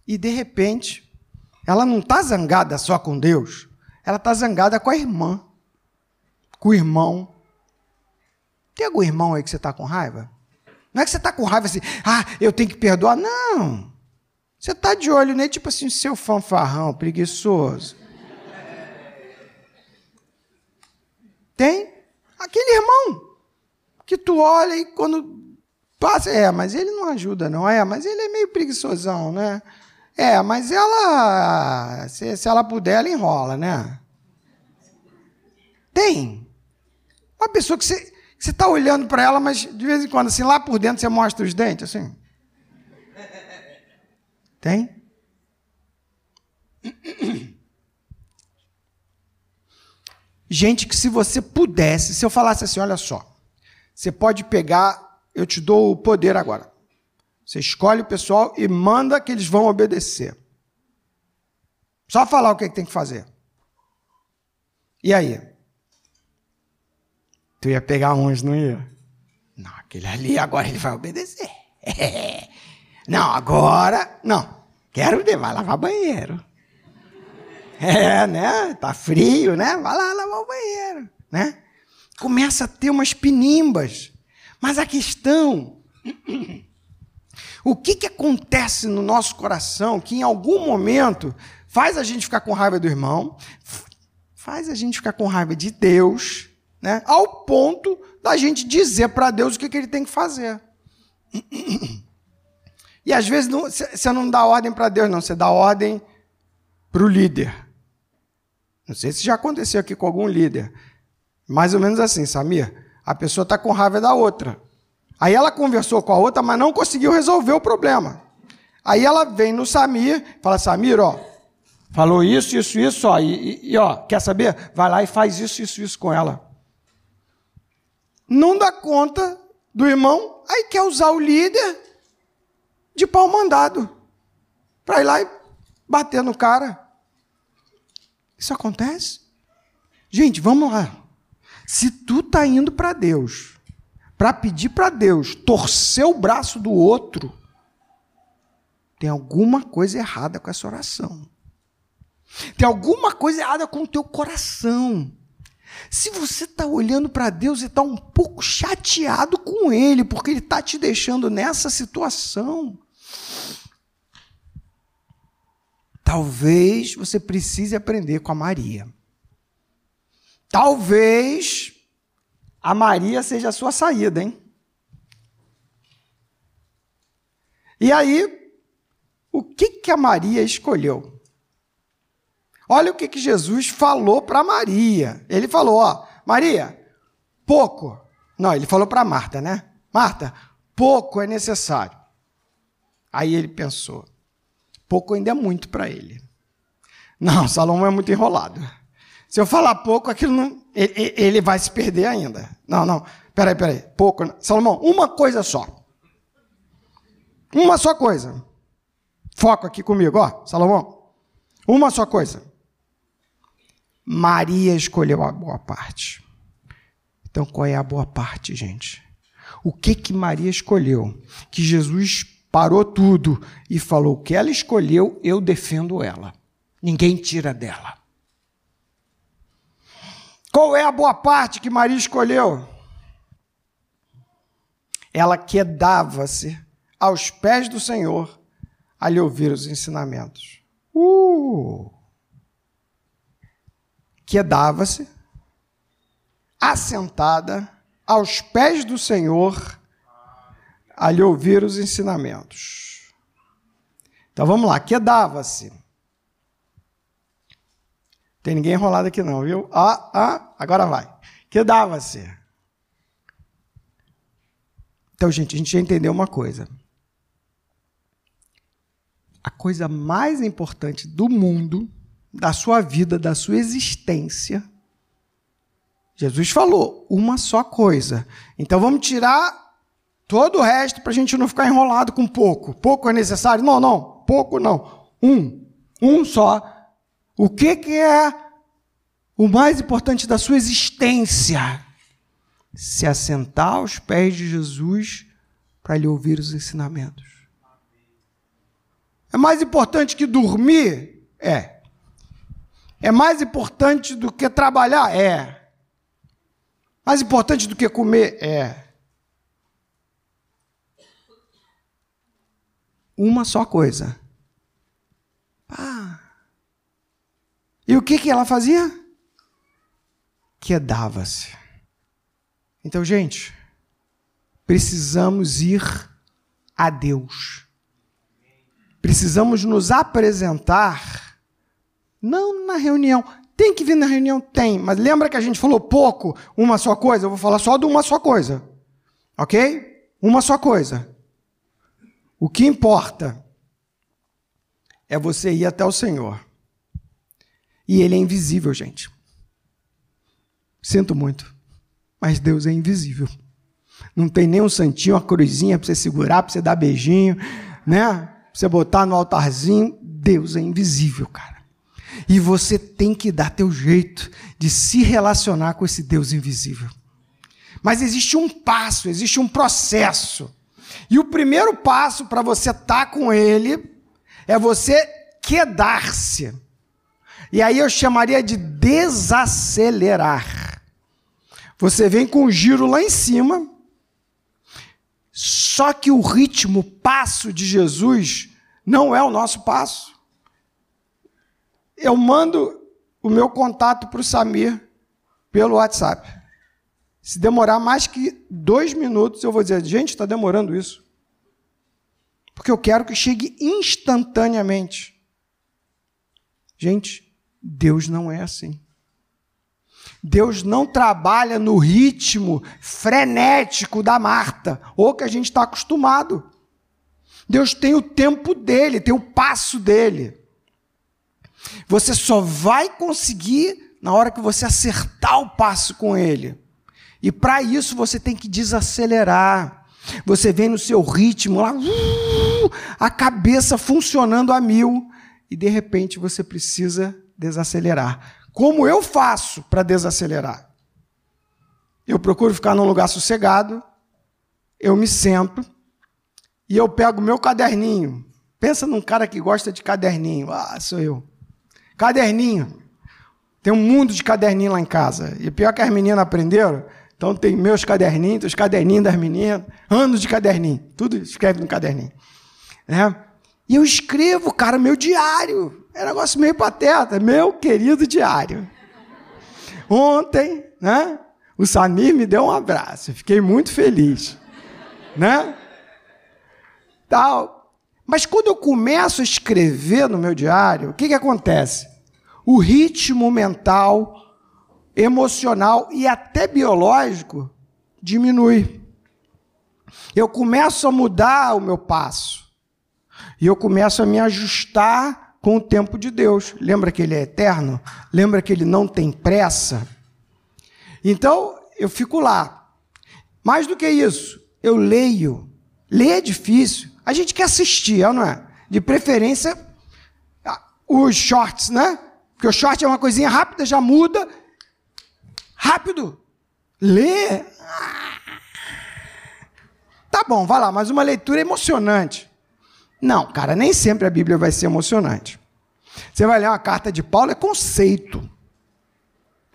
E de repente, ela não está zangada só com Deus, ela está zangada com a irmã, com o irmão. Tem algum irmão aí que você está com raiva? Não é que você está com raiva assim, ah, eu tenho que perdoar. Não. Você está de olho nele, tipo assim, seu fanfarrão, preguiçoso. Tem aquele irmão que tu olha e quando passa, é, mas ele não ajuda, não é, mas ele é meio preguiçosão, né? É, mas ela, se, se ela puder, ela enrola, né? Tem. Uma pessoa que você, você está olhando para ela, mas de vez em quando, assim, lá por dentro você mostra os dentes, assim. Tem? Gente, que se você pudesse, se eu falasse assim, olha só, você pode pegar, eu te dou o poder agora. Você escolhe o pessoal e manda que eles vão obedecer. Só falar o que, é que tem que fazer. E aí? Tu ia pegar uns, não ia? Não, aquele ali agora ele vai obedecer. Não, agora, não. Quero ver, vai lavar banheiro. É, né? Tá frio, né? Vai lá lavar o banheiro, né? Começa a ter umas pinimbas. Mas a questão, o que, que acontece no nosso coração que em algum momento faz a gente ficar com raiva do irmão, faz a gente ficar com raiva de Deus, né? ao ponto da gente dizer para Deus o que, que ele tem que fazer. E às vezes você não dá ordem para Deus, não, você dá ordem para o líder. Não sei se já aconteceu aqui com algum líder. Mais ou menos assim, Samir. A pessoa está com raiva da outra. Aí ela conversou com a outra, mas não conseguiu resolver o problema. Aí ela vem no Samir, fala: Samir, ó, falou isso, isso, isso, ó, e, e ó, quer saber? Vai lá e faz isso, isso, isso com ela. Não dá conta do irmão, aí quer usar o líder de pau mandado para ir lá e bater no cara. Isso acontece? Gente, vamos lá. Se tu tá indo para Deus para pedir para Deus torcer o braço do outro, tem alguma coisa errada com essa oração. Tem alguma coisa errada com o teu coração. Se você está olhando para Deus e está um pouco chateado com Ele, porque Ele está te deixando nessa situação, talvez você precise aprender com a Maria. Talvez a Maria seja a sua saída, hein? E aí, o que, que a Maria escolheu? Olha o que, que Jesus falou para Maria. Ele falou: Ó, Maria, pouco. Não, ele falou para Marta, né? Marta, pouco é necessário. Aí ele pensou: pouco ainda é muito para ele. Não, Salomão é muito enrolado. Se eu falar pouco, aquilo não, ele, ele vai se perder ainda. Não, não. Peraí, peraí. Pouco. Salomão, uma coisa só. Uma só coisa. Foco aqui comigo, ó, Salomão. Uma só coisa. Maria escolheu a boa parte. Então, qual é a boa parte, gente? O que que Maria escolheu? Que Jesus parou tudo e falou: o que ela escolheu, eu defendo ela. Ninguém tira dela. Qual é a boa parte que Maria escolheu? Ela quedava-se aos pés do Senhor a lhe ouvir os ensinamentos. Uh! Quedava-se, assentada aos pés do Senhor a lhe ouvir os ensinamentos. Então vamos lá, quedava-se tem ninguém enrolado aqui não, viu? Ah, ah, agora vai. Que dava-se. Então, gente, a gente já entendeu uma coisa. A coisa mais importante do mundo, da sua vida, da sua existência, Jesus falou uma só coisa. Então vamos tirar todo o resto para a gente não ficar enrolado com pouco. Pouco é necessário? Não, não. Pouco não. Um. Um só o que, que é o mais importante da sua existência? Se assentar aos pés de Jesus para lhe ouvir os ensinamentos. É mais importante que dormir? É. É mais importante do que trabalhar? É. Mais importante do que comer? É. Uma só coisa. Ah, e o que, que ela fazia? Quedava-se. Então, gente, precisamos ir a Deus. Precisamos nos apresentar, não na reunião. Tem que vir na reunião? Tem. Mas lembra que a gente falou pouco, uma só coisa? Eu vou falar só de uma só coisa. Ok? Uma só coisa. O que importa é você ir até o Senhor. E ele é invisível, gente. Sinto muito, mas Deus é invisível. Não tem nem um santinho, uma cruzinha para você segurar, para você dar beijinho, né? Para você botar no altarzinho. Deus é invisível, cara. E você tem que dar teu jeito de se relacionar com esse Deus invisível. Mas existe um passo, existe um processo. E o primeiro passo para você estar tá com ele é você quedar-se. E aí eu chamaria de desacelerar. Você vem com o giro lá em cima, só que o ritmo, passo de Jesus, não é o nosso passo. Eu mando o meu contato para o Samir pelo WhatsApp. Se demorar mais que dois minutos, eu vou dizer: gente, está demorando isso. Porque eu quero que chegue instantaneamente. Gente, Deus não é assim. Deus não trabalha no ritmo frenético da Marta, ou que a gente está acostumado. Deus tem o tempo dele, tem o passo dele. Você só vai conseguir na hora que você acertar o passo com ele. E para isso você tem que desacelerar. Você vem no seu ritmo lá, uh, a cabeça funcionando a mil, e de repente você precisa desacelerar. Como eu faço para desacelerar? Eu procuro ficar num lugar sossegado, eu me sento e eu pego meu caderninho. Pensa num cara que gosta de caderninho. Ah, sou eu. Caderninho. Tem um mundo de caderninho lá em casa. E pior que as meninas aprenderam, então tem meus caderninhos, os caderninhos das meninas, anos de caderninho, tudo escreve no caderninho. Né? E eu escrevo, cara, meu diário. É um negócio meio pateta, meu querido diário. Ontem, né? O Samir me deu um abraço, fiquei muito feliz, né? Tal. Mas quando eu começo a escrever no meu diário, o que, que acontece? O ritmo mental emocional e até biológico diminui. Eu começo a mudar o meu passo. E eu começo a me ajustar com o tempo de Deus. Lembra que ele é eterno? Lembra que ele não tem pressa? Então, eu fico lá. Mais do que isso, eu leio. Ler é difícil. A gente quer assistir, não é? De preferência, os shorts, né? Porque o short é uma coisinha rápida, já muda, Rápido! Lê! Tá bom, vai lá, mas uma leitura emocionante. Não, cara, nem sempre a Bíblia vai ser emocionante. Você vai ler uma carta de Paulo, é conceito.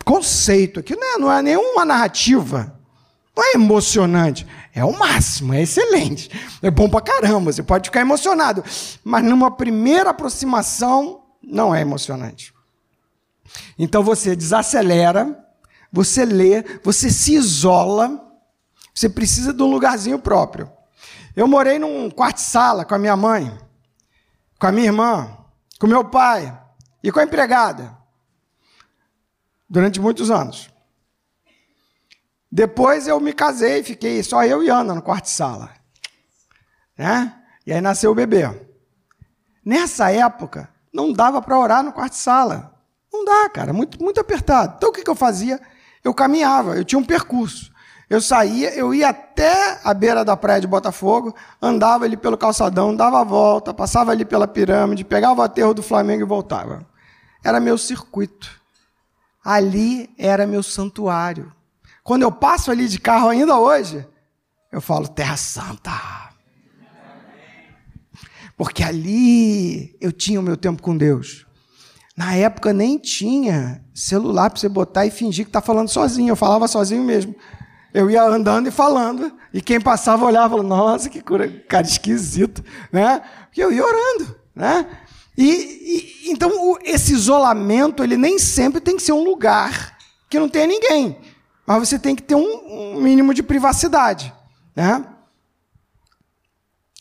Conceito. Aqui não é, não é nenhuma narrativa. Não é emocionante. É o máximo, é excelente. É bom pra caramba, você pode ficar emocionado. Mas numa primeira aproximação, não é emocionante. Então você desacelera você lê, você se isola, você precisa de um lugarzinho próprio. Eu morei num quarto-sala com a minha mãe, com a minha irmã, com meu pai e com a empregada durante muitos anos. Depois eu me casei, fiquei só eu e Ana no quarto-sala. Né? E aí nasceu o bebê. Nessa época, não dava para orar no quarto-sala. Não dá, cara, muito, muito apertado. Então o que, que eu fazia? eu caminhava, eu tinha um percurso. Eu saía, eu ia até a beira da praia de Botafogo, andava ali pelo calçadão, dava a volta, passava ali pela pirâmide, pegava o aterro do Flamengo e voltava. Era meu circuito. Ali era meu santuário. Quando eu passo ali de carro ainda hoje, eu falo Terra Santa. Porque ali eu tinha o meu tempo com Deus. Na época nem tinha celular para você botar e fingir que está falando sozinho. Eu falava sozinho mesmo. Eu ia andando e falando. E quem passava olhava e falava, nossa, que cara esquisito. Né? Porque eu ia orando. Né? E, e, então esse isolamento ele nem sempre tem que ser um lugar que não tenha ninguém. Mas você tem que ter um, mínimo de privacidade. Né?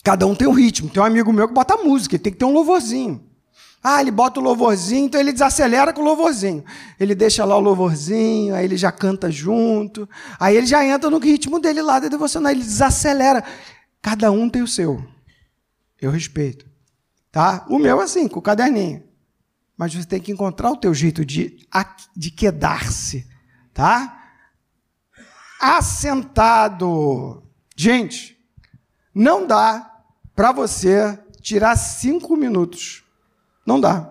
Cada um tem um ritmo. Tem um amigo meu que bota música, ele tem que ter um louvorzinho. Ah, ele bota o louvorzinho, então ele desacelera com o louvorzinho. Ele deixa lá o louvorzinho, aí ele já canta junto, aí ele já entra no ritmo dele lá da devocional, ele desacelera. Cada um tem o seu. Eu respeito. Tá? O meu é assim, com o caderninho. Mas você tem que encontrar o teu jeito de, de quedar-se. Tá? Assentado. Gente, não dá para você tirar cinco minutos não dá.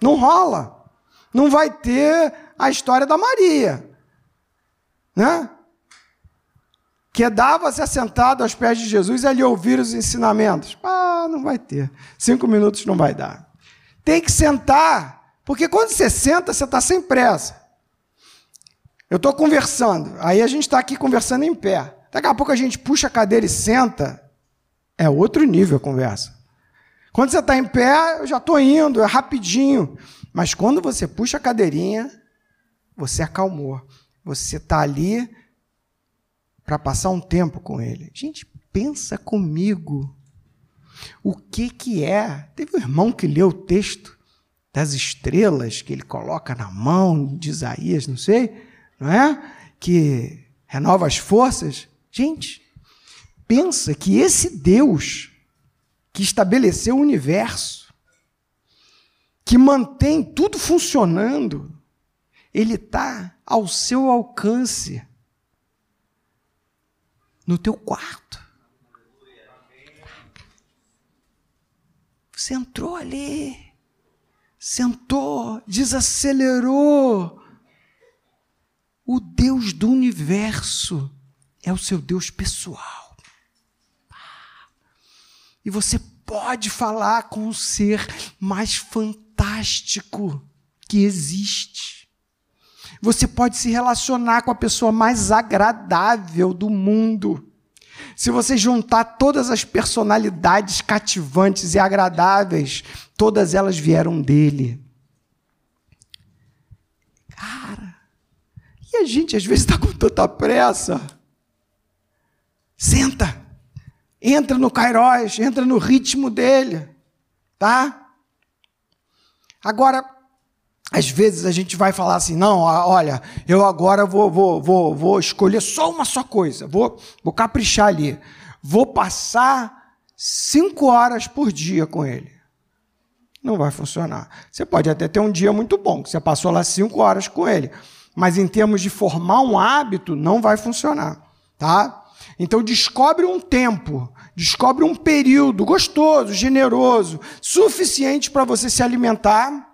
Não rola. Não vai ter a história da Maria. Né? Quedava-se assentado aos pés de Jesus e ali ouvir os ensinamentos. Ah, não vai ter. Cinco minutos não vai dar. Tem que sentar, porque quando você senta, você está sem pressa. Eu estou conversando, aí a gente está aqui conversando em pé. Daqui a pouco a gente puxa a cadeira e senta. É outro nível a conversa. Quando você está em pé, eu já estou indo, é rapidinho. Mas quando você puxa a cadeirinha, você acalmou. Você está ali para passar um tempo com ele. Gente, pensa comigo. O que que é? Teve um irmão que leu o texto das estrelas que ele coloca na mão de Isaías, não sei, não é? Que renova as forças. Gente, pensa que esse Deus que estabeleceu o universo, que mantém tudo funcionando, ele está ao seu alcance no teu quarto. Você entrou ali, sentou, desacelerou. O Deus do universo é o seu Deus pessoal. E você pode falar com o ser mais fantástico que existe. Você pode se relacionar com a pessoa mais agradável do mundo. Se você juntar todas as personalidades cativantes e agradáveis, todas elas vieram dele. Cara, e a gente às vezes está com tanta pressa. Senta, entra no Kairos, entra no ritmo dele, tá? Agora, às vezes a gente vai falar assim, não, olha, eu agora vou, vou, vou, vou escolher só uma só coisa, vou, vou caprichar ali, vou passar cinco horas por dia com ele. Não vai funcionar. Você pode até ter um dia muito bom, que você passou lá cinco horas com ele, mas em termos de formar um hábito, não vai funcionar, tá? Então descobre um tempo, descobre um período gostoso, generoso, suficiente para você se alimentar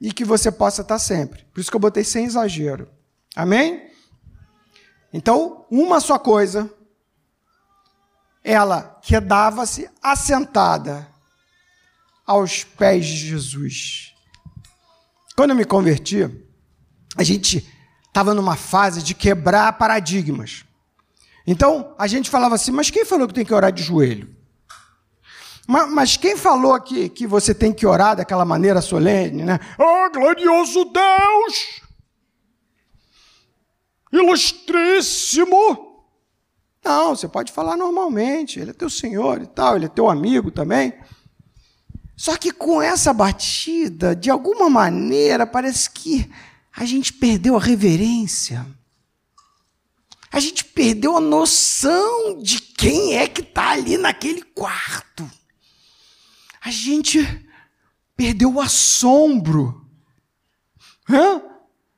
e que você possa estar sempre. Por isso que eu botei sem exagero. Amém? Então, uma só coisa, ela quedava-se assentada aos pés de Jesus. Quando eu me converti, a gente estava numa fase de quebrar paradigmas. Então, a gente falava assim, mas quem falou que tem que orar de joelho? Mas, mas quem falou que, que você tem que orar daquela maneira solene, né? Oh, glorioso Deus! Ilustríssimo! Não, você pode falar normalmente, ele é teu senhor e tal, ele é teu amigo também. Só que com essa batida, de alguma maneira, parece que a gente perdeu a reverência a gente perdeu a noção de quem é que está ali naquele quarto. A gente perdeu o assombro. Hã?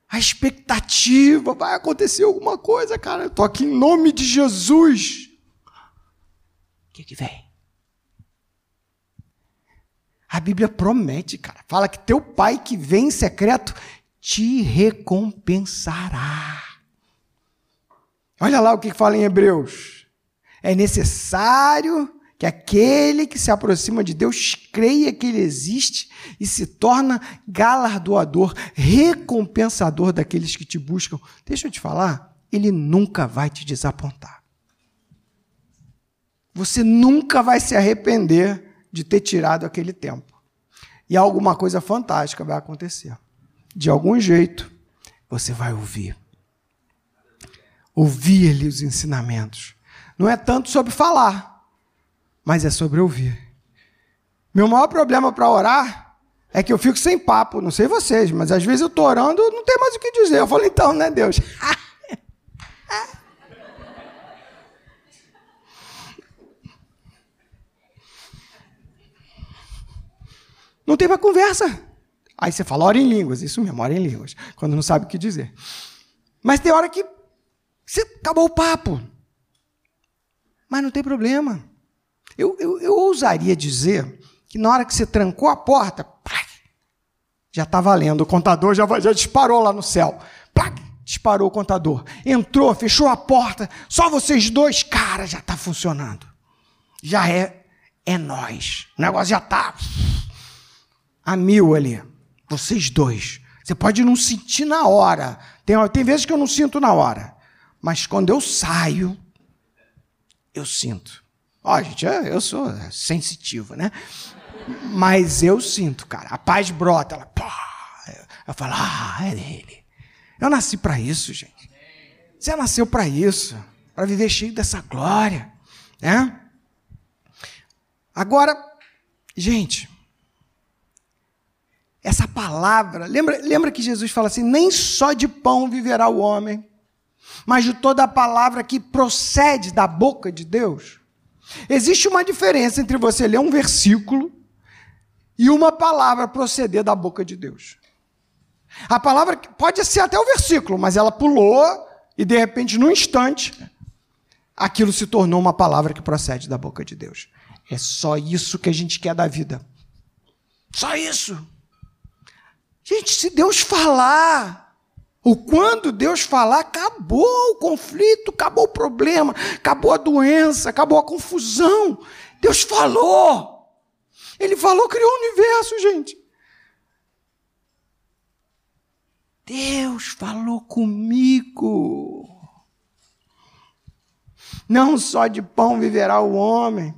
A expectativa, vai acontecer alguma coisa, cara. Eu estou aqui em nome de Jesus. O que, que vem? A Bíblia promete, cara. Fala que teu pai que vem em secreto te recompensará. Olha lá o que fala em Hebreus. É necessário que aquele que se aproxima de Deus creia que ele existe e se torna galardoador, recompensador daqueles que te buscam. Deixa eu te falar, ele nunca vai te desapontar. Você nunca vai se arrepender de ter tirado aquele tempo. E alguma coisa fantástica vai acontecer. De algum jeito, você vai ouvir ouvir-lhe os ensinamentos. Não é tanto sobre falar, mas é sobre ouvir. Meu maior problema para orar é que eu fico sem papo, não sei vocês, mas às vezes eu estou orando, não tem mais o que dizer. Eu falo, então, né, Deus? não tem mais conversa. Aí você fala, ora em línguas, isso mesmo, ora em línguas, quando não sabe o que dizer. Mas tem hora que você acabou o papo. Mas não tem problema. Eu, eu, eu ousaria dizer que na hora que você trancou a porta, já está valendo. O contador já, já disparou lá no céu. disparou o contador. Entrou, fechou a porta. Só vocês dois, cara, já está funcionando. Já é, é nós. O negócio já está a mil ali. Vocês dois. Você pode não sentir na hora. Tem, tem vezes que eu não sinto na hora. Mas quando eu saio, eu sinto. Ó, gente, eu sou sensitivo, né? Mas eu sinto, cara. A paz brota, ela, pá, eu falo, ah, é dele. Eu nasci para isso, gente. Você nasceu para isso, para viver cheio dessa glória, né? Agora, gente, essa palavra, lembra, lembra que Jesus fala assim: nem só de pão viverá o homem, mas de toda a palavra que procede da boca de Deus. Existe uma diferença entre você ler um versículo e uma palavra proceder da boca de Deus. A palavra pode ser até o versículo, mas ela pulou e de repente, num instante, aquilo se tornou uma palavra que procede da boca de Deus. É só isso que a gente quer da vida. Só isso. Gente, se Deus falar, ou quando Deus falar, acabou o conflito, acabou o problema, acabou a doença, acabou a confusão. Deus falou. Ele falou, criou o universo, gente. Deus falou comigo. Não só de pão viverá o homem,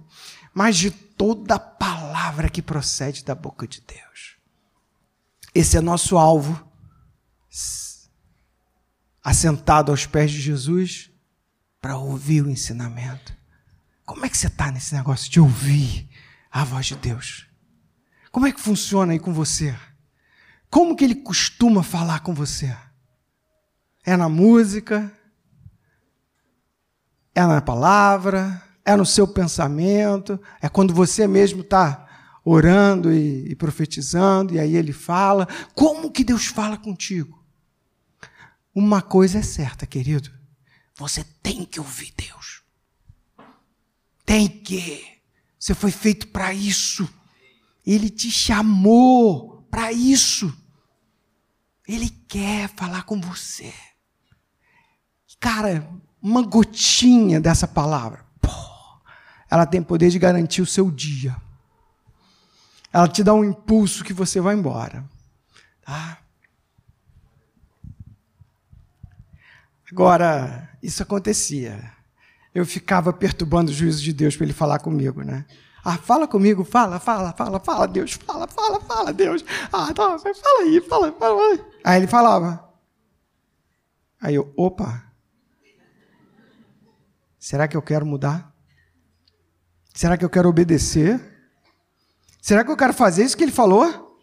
mas de toda palavra que procede da boca de Deus. Esse é nosso alvo. Assentado aos pés de Jesus para ouvir o ensinamento. Como é que você está nesse negócio de ouvir a voz de Deus? Como é que funciona aí com você? Como que ele costuma falar com você? É na música? É na palavra? É no seu pensamento? É quando você mesmo está orando e, e profetizando e aí ele fala? Como que Deus fala contigo? Uma coisa é certa, querido. Você tem que ouvir Deus. Tem que. Você foi feito para isso. Ele te chamou para isso. Ele quer falar com você. Cara, uma gotinha dessa palavra, ela tem poder de garantir o seu dia. Ela te dá um impulso que você vai embora. Tá? Agora, isso acontecia. Eu ficava perturbando o juízo de Deus para ele falar comigo, né? Ah, fala comigo, fala, fala, fala, fala, Deus, fala, fala, fala, Deus. Ah, tá, fala aí, fala, fala. Aí ele falava. Aí eu, opa. Será que eu quero mudar? Será que eu quero obedecer? Será que eu quero fazer isso que ele falou?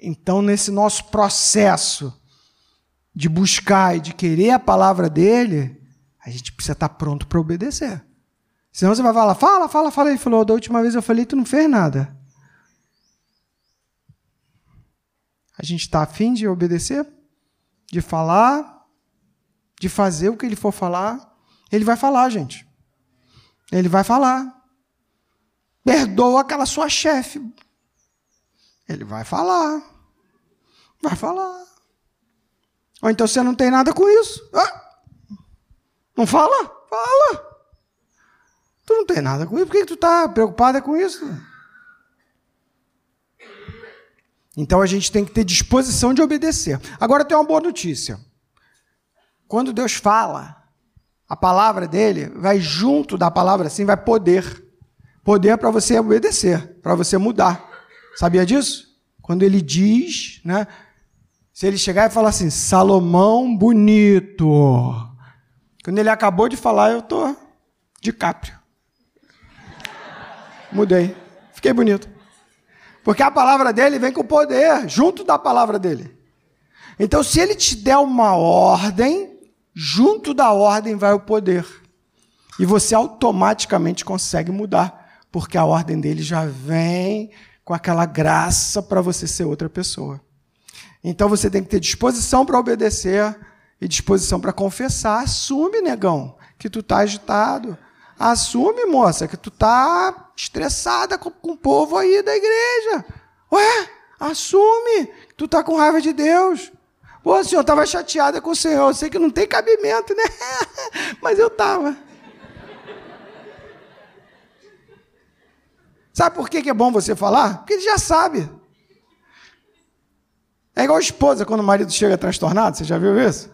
Então, nesse nosso processo de buscar e de querer a palavra dele, a gente precisa estar pronto para obedecer. Senão você vai falar, fala, fala, fala. Ele falou, da última vez eu falei, tu não fez nada. A gente está afim de obedecer? De falar? De fazer o que ele for falar? Ele vai falar, gente. Ele vai falar. Perdoa aquela sua chefe. Ele vai falar. Vai falar. Ou então você não tem nada com isso. Ah! Não fala? Fala. Tu não tem nada com isso. Por que tu está preocupada com isso? Então a gente tem que ter disposição de obedecer. Agora tem uma boa notícia. Quando Deus fala, a palavra dele vai junto da palavra assim, vai poder. Poder para você obedecer, para você mudar. Sabia disso? Quando ele diz, né? Se ele chegar e falar assim, Salomão bonito, quando ele acabou de falar, eu tô de caprio. Mudei. Fiquei bonito. Porque a palavra dele vem com poder, junto da palavra dele. Então, se ele te der uma ordem, junto da ordem vai o poder. E você automaticamente consegue mudar, porque a ordem dele já vem com aquela graça para você ser outra pessoa. Então você tem que ter disposição para obedecer, e disposição para confessar, assume, negão, que tu tá agitado. Assume, moça, que tu tá estressada com, com o povo aí da igreja. Ué, assume que tu tá com raiva de Deus. Pô, senhor, estava chateada com o Senhor. Eu sei que não tem cabimento, né? Mas eu estava. Sabe por que é bom você falar? Porque ele já sabe. É igual a esposa quando o marido chega transtornado, você já viu isso?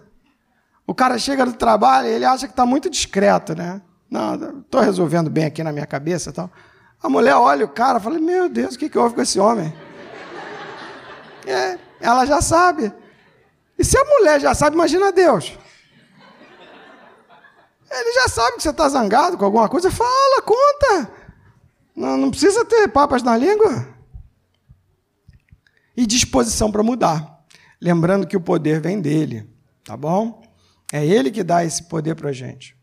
O cara chega do trabalho e ele acha que está muito discreto, né? Não, estou resolvendo bem aqui na minha cabeça e tal. A mulher olha o cara e fala: Meu Deus, o que, que houve com esse homem? É, ela já sabe. E se a mulher já sabe, imagina Deus. Ele já sabe que você está zangado com alguma coisa, fala, conta. Não, não precisa ter papas na língua. E disposição para mudar. Lembrando que o poder vem dele, tá bom? É ele que dá esse poder para a gente.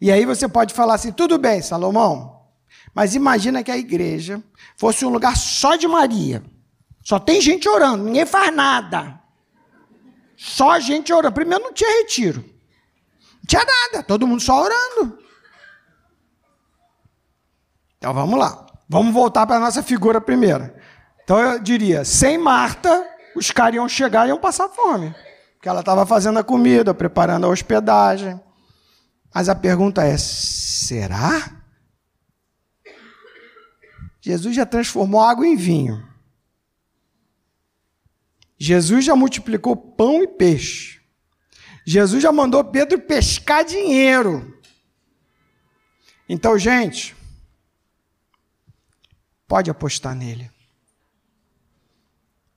E aí você pode falar assim: tudo bem, Salomão, mas imagina que a igreja fosse um lugar só de Maria. Só tem gente orando, ninguém faz nada. Só gente orando. Primeiro não tinha retiro. Não tinha nada, todo mundo só orando. Então vamos lá. Vamos voltar para a nossa figura primeiro. Então eu diria: sem Marta, os caras iam chegar e iam passar fome. Porque ela estava fazendo a comida, preparando a hospedagem. Mas a pergunta é: será? Jesus já transformou água em vinho. Jesus já multiplicou pão e peixe. Jesus já mandou Pedro pescar dinheiro. Então, gente, pode apostar nele.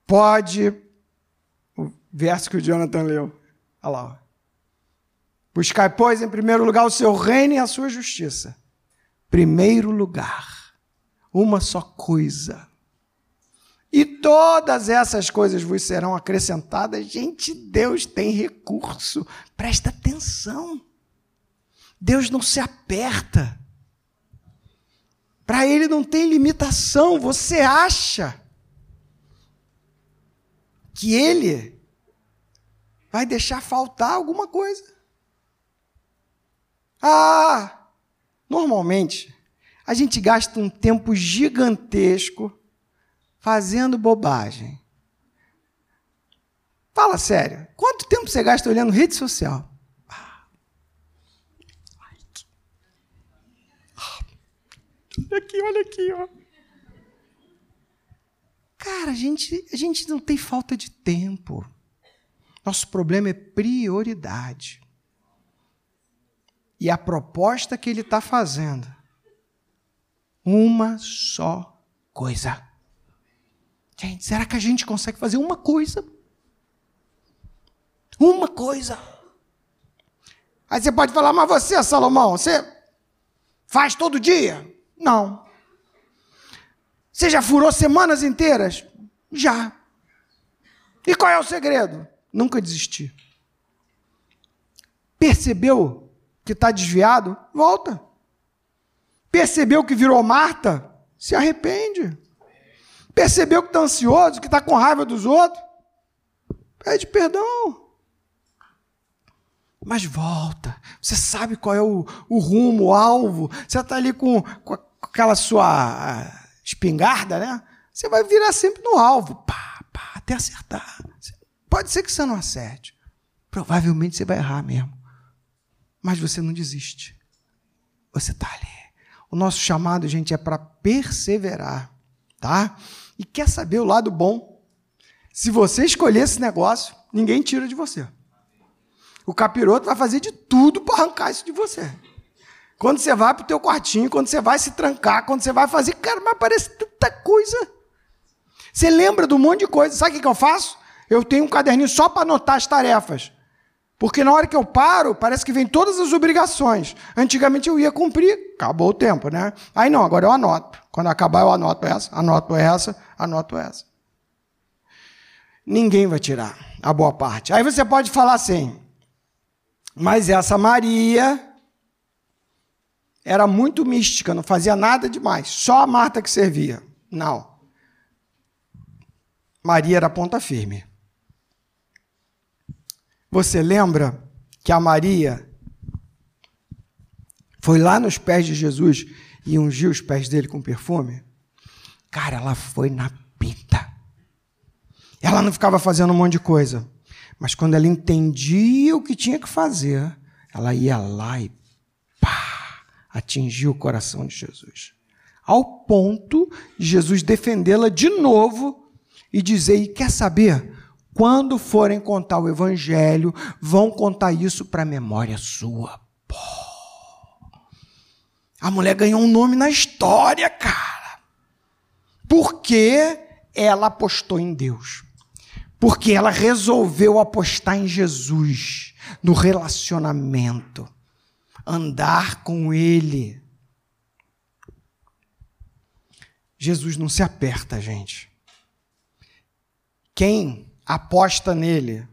Pode. O verso que o Jonathan leu. Olha lá. Buscai, pois, em primeiro lugar o seu reino e a sua justiça. Primeiro lugar. Uma só coisa. E todas essas coisas vos serão acrescentadas. Gente, Deus tem recurso. Presta atenção. Deus não se aperta. Para ele não tem limitação. Você acha que ele vai deixar faltar alguma coisa? Ah, normalmente a gente gasta um tempo gigantesco fazendo bobagem. Fala sério. Quanto tempo você gasta olhando rede social? Olha aqui, olha aqui, ó. Cara, a gente, a gente não tem falta de tempo. Nosso problema é prioridade. E a proposta que ele está fazendo, uma só coisa. Gente, será que a gente consegue fazer uma coisa? Uma coisa. Aí você pode falar, mas você, Salomão, você faz todo dia? Não. Você já furou semanas inteiras? Já. E qual é o segredo? Nunca desistir. Percebeu que está desviado? Volta. Percebeu que virou Marta? Se arrepende. Percebeu que está ansioso, que está com raiva dos outros? Pede perdão. Mas volta. Você sabe qual é o, o rumo, o alvo. Você está ali com, com aquela sua espingarda, né? Você vai virar sempre no alvo. Pá, pá, até acertar. Pode ser que você não acerte. Provavelmente você vai errar mesmo. Mas você não desiste. Você está ali. O nosso chamado, gente, é para perseverar. Tá? E quer saber o lado bom? Se você escolher esse negócio, ninguém tira de você. O capiroto vai fazer de tudo para arrancar isso de você. Quando você vai para o teu quartinho, quando você vai se trancar, quando você vai fazer, cara, mas parece tanta coisa. Você lembra de um monte de coisa. Sabe o que eu faço? Eu tenho um caderninho só para anotar as tarefas. Porque na hora que eu paro, parece que vem todas as obrigações. Antigamente eu ia cumprir, acabou o tempo, né? Aí não, agora eu anoto. Quando acabar, eu anoto essa, anoto essa, anoto essa. Ninguém vai tirar a boa parte. Aí você pode falar assim, mas essa Maria era muito mística, não fazia nada demais, só a Marta que servia. Não. Maria era ponta firme. Você lembra que a Maria foi lá nos pés de Jesus e ungiu os pés dele com perfume? Cara, ela foi na pinta. Ela não ficava fazendo um monte de coisa. Mas quando ela entendia o que tinha que fazer, ela ia lá e pá, atingiu o coração de Jesus. Ao ponto de Jesus defendê-la de novo e dizer: e quer saber? Quando forem contar o evangelho, vão contar isso para a memória sua. Pô. A mulher ganhou um nome na história, cara. Porque ela apostou em Deus. Porque ela resolveu apostar em Jesus, no relacionamento, andar com Ele. Jesus não se aperta, gente. Quem aposta nele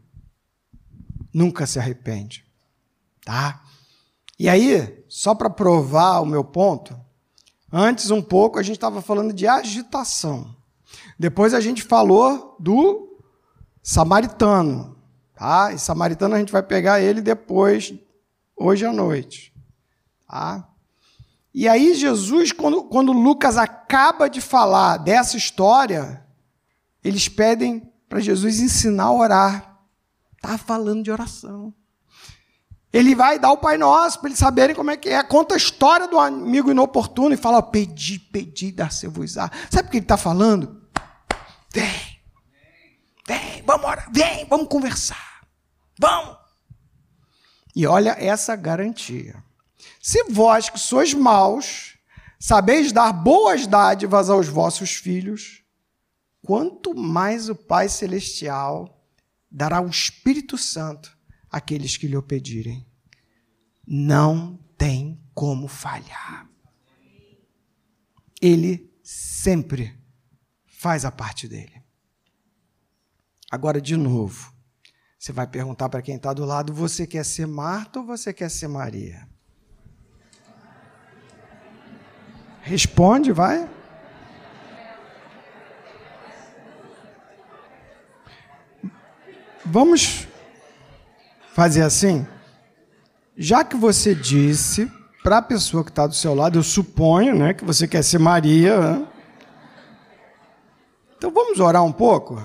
nunca se arrepende, tá? E aí, só para provar o meu ponto, antes um pouco a gente estava falando de agitação. Depois a gente falou do samaritano, tá? E samaritano a gente vai pegar ele depois, hoje à noite, tá? E aí Jesus, quando, quando Lucas acaba de falar dessa história, eles pedem para Jesus ensinar a orar. Está falando de oração. Ele vai dar o Pai Nosso para eles saberem como é que é. Conta a história do amigo inoportuno e fala: pedi, pedi, dar-se-vos-á. Sabe o que ele está falando? Vem, vem, vamos orar, vem, vamos conversar. Vamos. E olha essa garantia. Se vós que sois maus, sabeis dar boas dádivas aos vossos filhos, quanto mais o Pai Celestial dará o Espírito Santo àqueles que lhe o pedirem. Não tem como falhar. Ele sempre faz a parte dele. Agora, de novo, você vai perguntar para quem está do lado: você quer ser Marta ou você quer ser Maria? Responde, vai. Vamos fazer assim? Já que você disse para a pessoa que está do seu lado, eu suponho né, que você quer ser Maria. Né? Então vamos orar um pouco?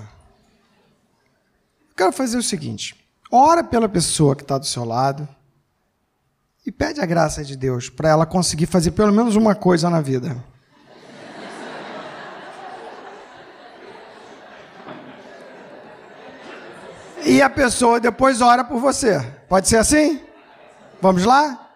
Quero fazer o seguinte: ora pela pessoa que está do seu lado e pede a graça de Deus para ela conseguir fazer pelo menos uma coisa na vida. e a pessoa depois ora por você. Pode ser assim? Vamos lá?